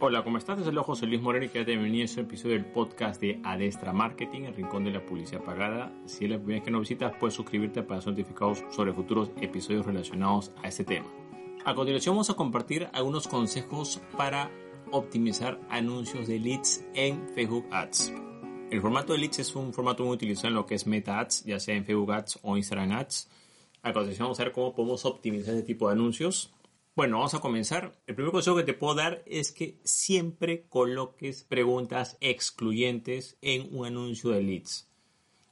Hola, ¿cómo estás? Desde luego José Luis Moreno y quédate bienvenido a este episodio del podcast de Adestra Marketing, el rincón de la publicidad pagada. Si es la primera vez que nos visitas, puedes suscribirte para ser notificados sobre futuros episodios relacionados a este tema. A continuación vamos a compartir algunos consejos para optimizar anuncios de leads en Facebook Ads. El formato de leads es un formato muy utilizado en lo que es Meta Ads, ya sea en Facebook Ads o Instagram Ads. A continuación vamos a ver cómo podemos optimizar este tipo de anuncios. Bueno, vamos a comenzar. El primer consejo que te puedo dar es que siempre coloques preguntas excluyentes en un anuncio de leads.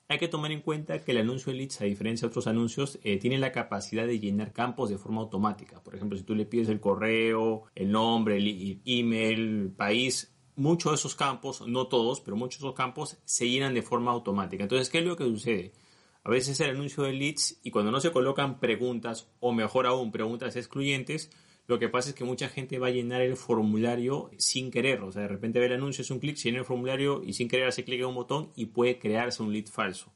Hay que tomar en cuenta que el anuncio de leads, a diferencia de otros anuncios, eh, tiene la capacidad de llenar campos de forma automática. Por ejemplo, si tú le pides el correo, el nombre, el email, país, muchos de esos campos, no todos, pero muchos de esos campos se llenan de forma automática. Entonces, ¿qué es lo que sucede? A veces el anuncio de leads y cuando no se colocan preguntas o mejor aún preguntas excluyentes, lo que pasa es que mucha gente va a llenar el formulario sin querer. O sea, de repente ve el anuncio, es un clic, llena el formulario y sin querer hace clic en un botón y puede crearse un lead falso.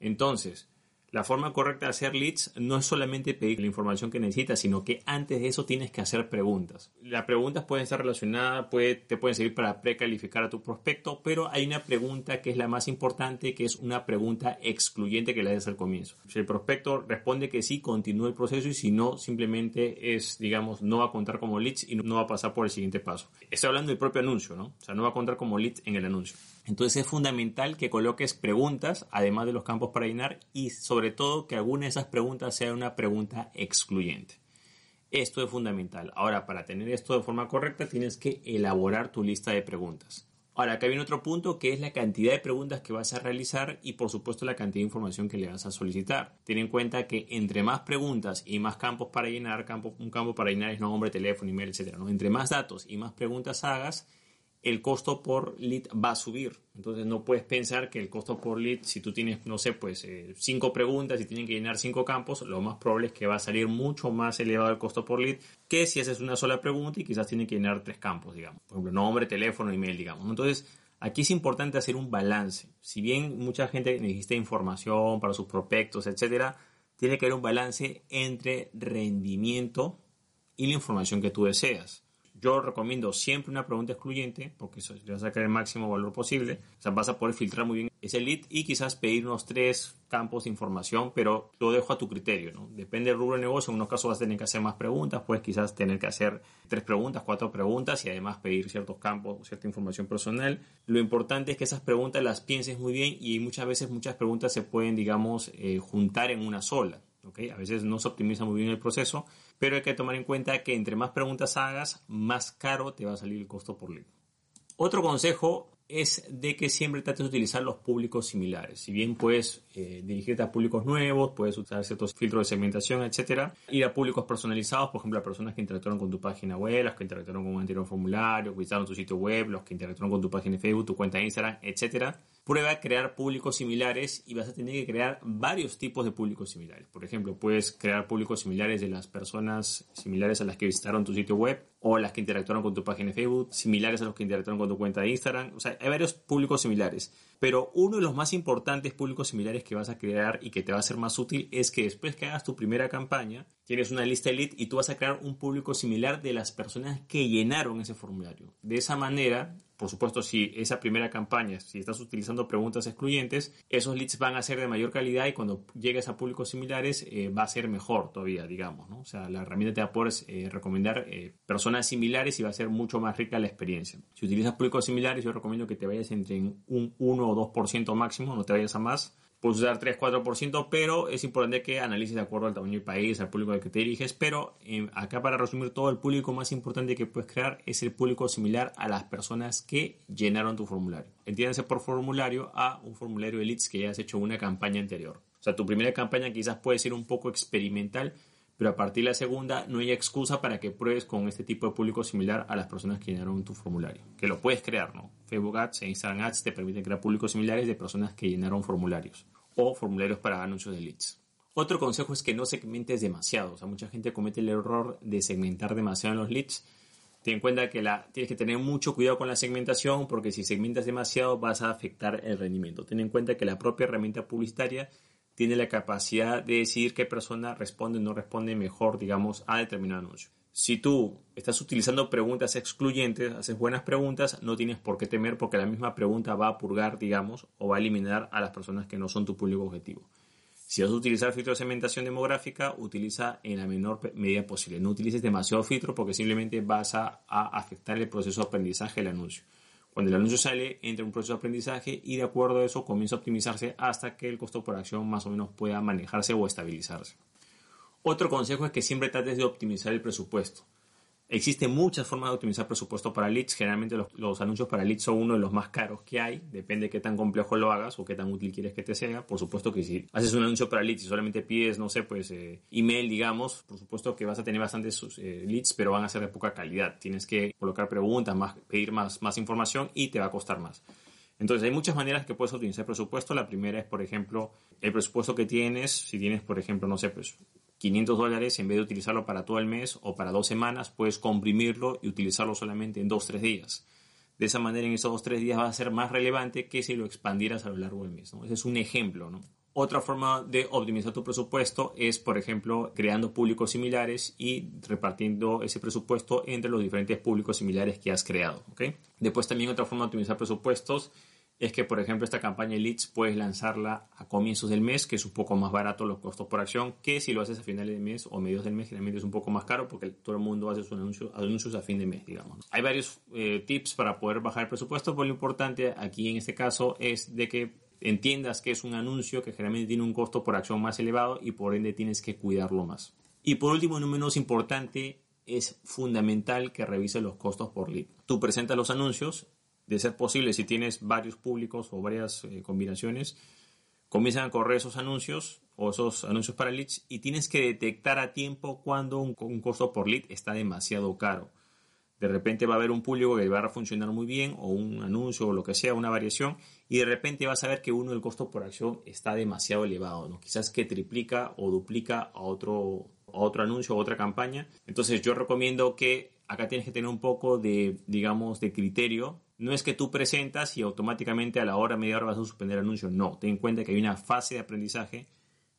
Entonces, la forma correcta de hacer leads no es solamente pedir la información que necesitas, sino que antes de eso tienes que hacer preguntas. Las preguntas pueden estar relacionadas, te pueden servir para precalificar a tu prospecto, pero hay una pregunta que es la más importante, que es una pregunta excluyente que le haces al comienzo. Si el prospecto responde que sí, continúa el proceso y si no, simplemente es, digamos, no va a contar como leads y no va a pasar por el siguiente paso. Estoy hablando del propio anuncio, ¿no? O sea, no va a contar como leads en el anuncio. Entonces es fundamental que coloques preguntas, además de los campos para llenar, y sobre todo que alguna de esas preguntas sea una pregunta excluyente. Esto es fundamental. Ahora, para tener esto de forma correcta, tienes que elaborar tu lista de preguntas. Ahora, acá viene otro punto que es la cantidad de preguntas que vas a realizar y por supuesto la cantidad de información que le vas a solicitar. Ten en cuenta que entre más preguntas y más campos para llenar, un campo para llenar es nombre, teléfono, email, etc. Entre más datos y más preguntas hagas, el costo por lead va a subir. Entonces no puedes pensar que el costo por lead, si tú tienes, no sé, pues eh, cinco preguntas y tienen que llenar cinco campos, lo más probable es que va a salir mucho más elevado el costo por lead que si haces una sola pregunta y quizás tienen que llenar tres campos, digamos. Por ejemplo, nombre, teléfono, email, digamos. Entonces, aquí es importante hacer un balance. Si bien mucha gente necesita información para sus prospectos, etcétera, tiene que haber un balance entre rendimiento y la información que tú deseas. Yo recomiendo siempre una pregunta excluyente, porque eso le va a sacar el máximo valor posible. O sea, vas a poder filtrar muy bien ese lead y quizás pedir unos tres campos de información, pero lo dejo a tu criterio, ¿no? Depende del rubro de negocio. En unos casos vas a tener que hacer más preguntas, puedes quizás tener que hacer tres preguntas, cuatro preguntas y además pedir ciertos campos, cierta información personal. Lo importante es que esas preguntas las pienses muy bien y muchas veces muchas preguntas se pueden, digamos, eh, juntar en una sola. A veces no se optimiza muy bien el proceso, pero hay que tomar en cuenta que entre más preguntas hagas, más caro te va a salir el costo por lead. Otro consejo es de que siempre trates de utilizar los públicos similares. Si bien puedes eh, dirigirte a públicos nuevos, puedes usar ciertos filtros de segmentación, etcétera, ir a públicos personalizados, por ejemplo, a personas que interactuaron con tu página web, las que interactuaron con un anterior formulario, visitaron tu sitio web, los que interactuaron con tu página de Facebook, tu cuenta de Instagram, etcétera. Prueba a crear públicos similares y vas a tener que crear varios tipos de públicos similares. Por ejemplo, puedes crear públicos similares de las personas similares a las que visitaron tu sitio web o las que interactuaron con tu página de Facebook, similares a los que interactuaron con tu cuenta de Instagram. O sea, hay varios públicos similares. Pero uno de los más importantes públicos similares que vas a crear y que te va a ser más útil es que después que hagas tu primera campaña, tienes una lista elite y tú vas a crear un público similar de las personas que llenaron ese formulario. De esa manera, por supuesto, si esa primera campaña, si estás utilizando preguntas excluyentes, esos leads van a ser de mayor calidad y cuando llegues a públicos similares eh, va a ser mejor todavía, digamos. ¿no? O sea, la herramienta te va a poder eh, recomendar eh, personas similares y va a ser mucho más rica la experiencia. Si utilizas públicos similares, yo recomiendo que te vayas entre un 1 o 2% máximo, no te vayas a más puedes usar 3-4%, pero es importante que analices de acuerdo al tamaño del país, al público al que te diriges, pero eh, acá para resumir todo, el público más importante que puedes crear es el público similar a las personas que llenaron tu formulario. Entiéndase por formulario a un formulario de leads que ya has hecho una campaña anterior. O sea, tu primera campaña quizás puede ser un poco experimental, pero a partir de la segunda no hay excusa para que pruebes con este tipo de público similar a las personas que llenaron tu formulario. Que lo puedes crear, ¿no? Facebook Ads e Instagram Ads te permiten crear públicos similares de personas que llenaron formularios o formularios para anuncios de leads. Otro consejo es que no segmentes demasiado. O sea, mucha gente comete el error de segmentar demasiado en los leads. Ten en cuenta que la, tienes que tener mucho cuidado con la segmentación porque si segmentas demasiado vas a afectar el rendimiento. Ten en cuenta que la propia herramienta publicitaria tiene la capacidad de decidir qué persona responde o no responde mejor, digamos, a determinado anuncio. Si tú estás utilizando preguntas excluyentes, haces buenas preguntas, no tienes por qué temer porque la misma pregunta va a purgar, digamos, o va a eliminar a las personas que no son tu público objetivo. Si vas a utilizar filtro de segmentación demográfica, utiliza en la menor medida posible. No utilices demasiado filtro porque simplemente vas a afectar el proceso de aprendizaje del anuncio. Cuando el anuncio sale, entra en un proceso de aprendizaje y de acuerdo a eso comienza a optimizarse hasta que el costo por acción más o menos pueda manejarse o estabilizarse. Otro consejo es que siempre trates de optimizar el presupuesto. Existen muchas formas de optimizar presupuesto para leads. Generalmente los, anuncios para leads son uno de los más caros que hay. Depende de qué tan complejo lo hagas o qué tan útil quieres que te sea. Por supuesto que si haces un anuncio para leads y solamente pides, no sé, pues eh, email, digamos, por supuesto que vas a tener bastantes eh, leads, pero van a ser de poca calidad. Tienes que colocar preguntas, más, pedir más, más información y te va a costar más. Entonces, hay muchas maneras que puedes optimizar presupuesto. La primera es, por ejemplo, el presupuesto que tienes. Si tienes, por ejemplo, no sé, pues 500 dólares, en vez de utilizarlo para todo el mes o para dos semanas, puedes comprimirlo y utilizarlo solamente en dos, tres días. De esa manera, en esos dos, tres días va a ser más relevante que si lo expandieras a lo largo del mes. Ese es un ejemplo. Otra forma de optimizar tu presupuesto es, por ejemplo, creando públicos similares y repartiendo ese presupuesto entre los diferentes públicos similares que has creado. Después también otra forma de optimizar presupuestos es que, por ejemplo, esta campaña Leads puedes lanzarla a comienzos del mes, que es un poco más barato los costos por acción, que si lo haces a finales de mes o medios del mes, generalmente es un poco más caro porque todo el mundo hace sus anuncios, anuncios a fin de mes, digamos. Hay varios eh, tips para poder bajar el presupuesto, pero lo importante aquí en este caso es de que entiendas que es un anuncio que generalmente tiene un costo por acción más elevado y por ende tienes que cuidarlo más. Y por último, no menos importante, es fundamental que revises los costos por lead. Tú presentas los anuncios, de ser posible, si tienes varios públicos o varias eh, combinaciones, comienzan a correr esos anuncios o esos anuncios para leads y tienes que detectar a tiempo cuando un, costo por lead está demasiado caro. De repente va a haber un público que va a funcionar muy bien o un anuncio o lo que sea, una variación y de repente vas a ver que uno del costo por acción está demasiado elevado, ¿no? quizás que triplica o duplica a otro, a otro anuncio o otra campaña. Entonces yo recomiendo que acá tienes que tener un poco de, digamos, de criterio no es que tú presentas y automáticamente a la hora, media hora vas a suspender el anuncio. No, ten en cuenta que hay una fase de aprendizaje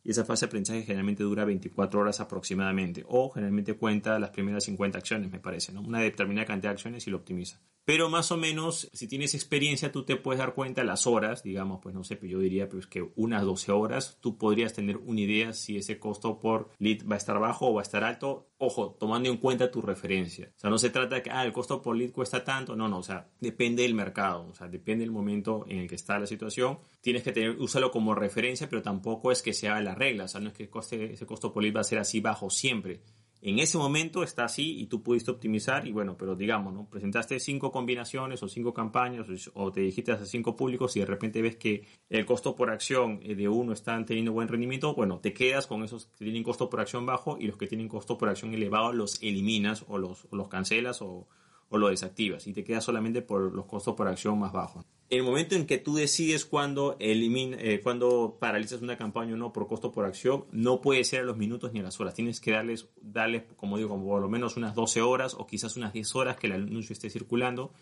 y esa fase de aprendizaje generalmente dura 24 horas aproximadamente o generalmente cuenta las primeras 50 acciones, me parece, ¿no? Una determinada cantidad de acciones y lo optimiza. Pero más o menos, si tienes experiencia, tú te puedes dar cuenta las horas, digamos, pues no sé, pues yo diría pues que unas 12 horas, tú podrías tener una idea si ese costo por lead va a estar bajo o va a estar alto. Ojo, tomando en cuenta tu referencia. O sea, no se trata de que, ah, el costo por lead cuesta tanto. No, no, o sea, depende del mercado, o sea, depende del momento en el que está la situación. Tienes que tener, úsalo como referencia, pero tampoco es que sea la regla. O sea, no es que ese costo por lead va a ser así bajo siempre en ese momento está así y tú pudiste optimizar y bueno, pero digamos, ¿no? Presentaste cinco combinaciones o cinco campañas o te dijiste a cinco públicos y de repente ves que el costo por acción eh, de uno están teniendo buen rendimiento, bueno, te quedas con esos que tienen costo por acción bajo y los que tienen costo por acción elevado los eliminas o los, los cancelas o, o lo desactivas y te quedas solamente por los costos por acción más bajos el momento en que tú decides cuándo elimina, eh, cuando paralizas una campaña o no por costo por acción, no puede ser a los minutos ni a las horas. Tienes que darles, darles como digo, como por lo menos unas 12 horas o quizás unas 10 horas que el anuncio esté circulando.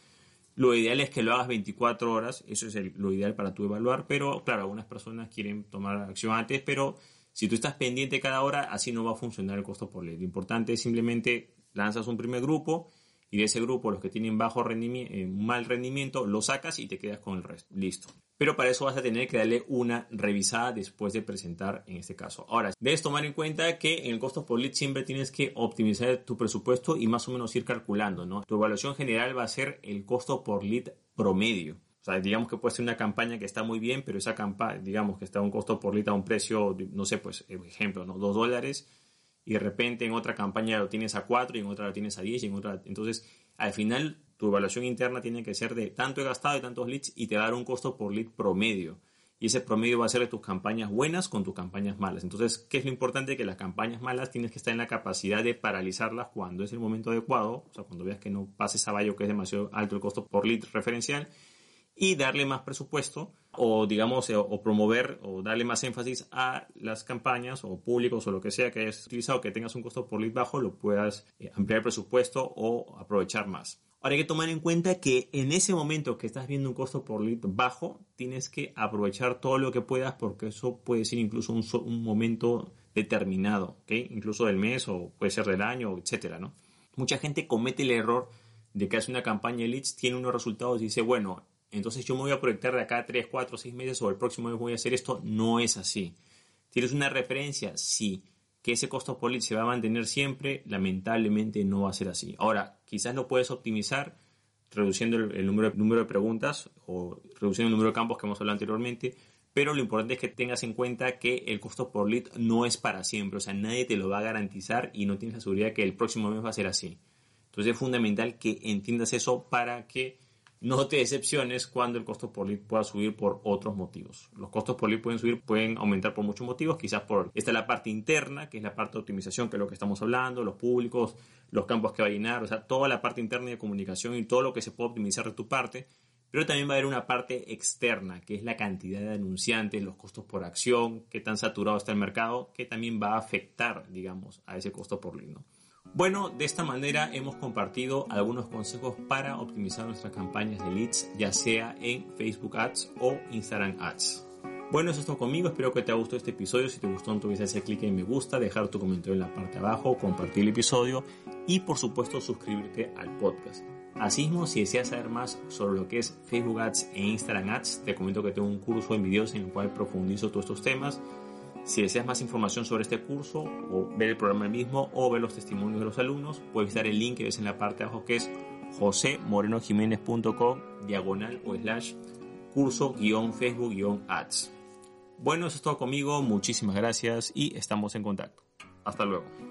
Lo ideal es que lo hagas 24 horas, eso es lo ideal para tú evaluar, pero claro, algunas personas quieren tomar acción antes, pero si tú estás pendiente cada hora, así no va a funcionar el costo por ley. Lo importante es simplemente lanzas un primer grupo, y de ese grupo los que tienen bajo eh, mal rendimiento, lo sacas y te quedas con el resto. Listo. Pero para eso vas a tener que darle una revisada después de presentar en este caso. Ahora, debes tomar en cuenta que en el costo por lead siempre tienes que optimizar tu presupuesto y más o menos ir calculando, ¿no? Tu evaluación general va a ser el costo por lead promedio. O sea, digamos que puede ser una campaña que está muy bien, pero esa campaña, digamos que está a un costo por lead a un precio, no sé, pues, ejemplo, ¿no? Dos dólares y de repente en otra campaña lo tienes a 4 y en otra lo tienes a 10 y en otra... Entonces, al final, tu evaluación interna tiene que ser de tanto he gastado y tantos leads y te dar un costo por lead promedio. y ese promedio va a ser de tus campañas buenas con tus campañas malas. Entonces, ¿qué es lo importante? Que las campañas malas tienes que estar en la capacidad de paralizarlas cuando es el momento adecuado, o sea, cuando veas que no pases a vallo que es demasiado alto el costo por lead referencial, y darle más presupuesto o digamos eh, o promover o darle más énfasis a las campañas o públicos o lo que sea que hayas utilizado que tengas un costo por lead bajo lo puedas eh, ampliar el presupuesto o aprovechar más. Ahora hay que tomar en cuenta que en ese momento que estás viendo un costo por lead bajo, tienes que aprovechar todo lo que puedas porque eso puede ser incluso un, momento determinado, incluso del mes o puede ser del año, etcétera, ¿no? Mucha gente comete el error de que hace una campaña de leads, tiene unos resultados y dice, bueno, entonces yo me voy a proyectar de acá a 3, 4, 6 meses o el próximo mes voy a hacer esto. No es así. ¿Tienes una referencia? Sí que ese costo por lead se va a mantener siempre, lamentablemente no va a ser así. Ahora, quizás lo puedes optimizar reduciendo el, número, número de preguntas o reduciendo el número de campos que hemos hablado anteriormente, pero lo importante es que tengas en cuenta que el costo por lead no es para siempre, o sea, nadie te lo va a garantizar y no tienes la seguridad que el próximo mes va a ser así. Entonces es fundamental que entiendas eso para que no te decepciones cuando el costo por lead pueda subir por otros motivos. Los costos por lead pueden subir, pueden aumentar por muchos motivos, quizás por, esta es la parte interna, que es la parte de optimización, que es lo que estamos hablando, los públicos, los campos que va a llenar, o sea, toda la parte interna de comunicación y todo lo que se puede optimizar de tu parte, pero también va a haber una parte externa, que es la cantidad de anunciantes, los costos por acción, qué tan saturado está el mercado, que también va a afectar, digamos, a ese costo por lead. Bueno, de esta manera hemos compartido algunos consejos para optimizar nuestras campañas de leads, ya sea en Facebook Ads o Instagram Ads. Bueno, eso es todo conmigo. Espero que te haya gustado este episodio. Si te gustó, entonces hacer clic en me gusta, dejar tu comentario en la parte abajo, compartir el episodio y, por supuesto, suscribirte al podcast. Asimismo, si deseas saber más sobre lo que es Facebook Ads e Instagram Ads, te comento que tengo un curso en videos en el cual profundizo todos estos temas si deseas más información sobre este curso o ver el programa mismo o ver los testimonios de los alumnos, puedes visitar el link que ves en la parte de abajo que es josemorenojiménez.com diagonal o slash curso Facebook ads. Bueno, eso es todo conmigo, muchísimas gracias y estamos en contacto. Hasta luego.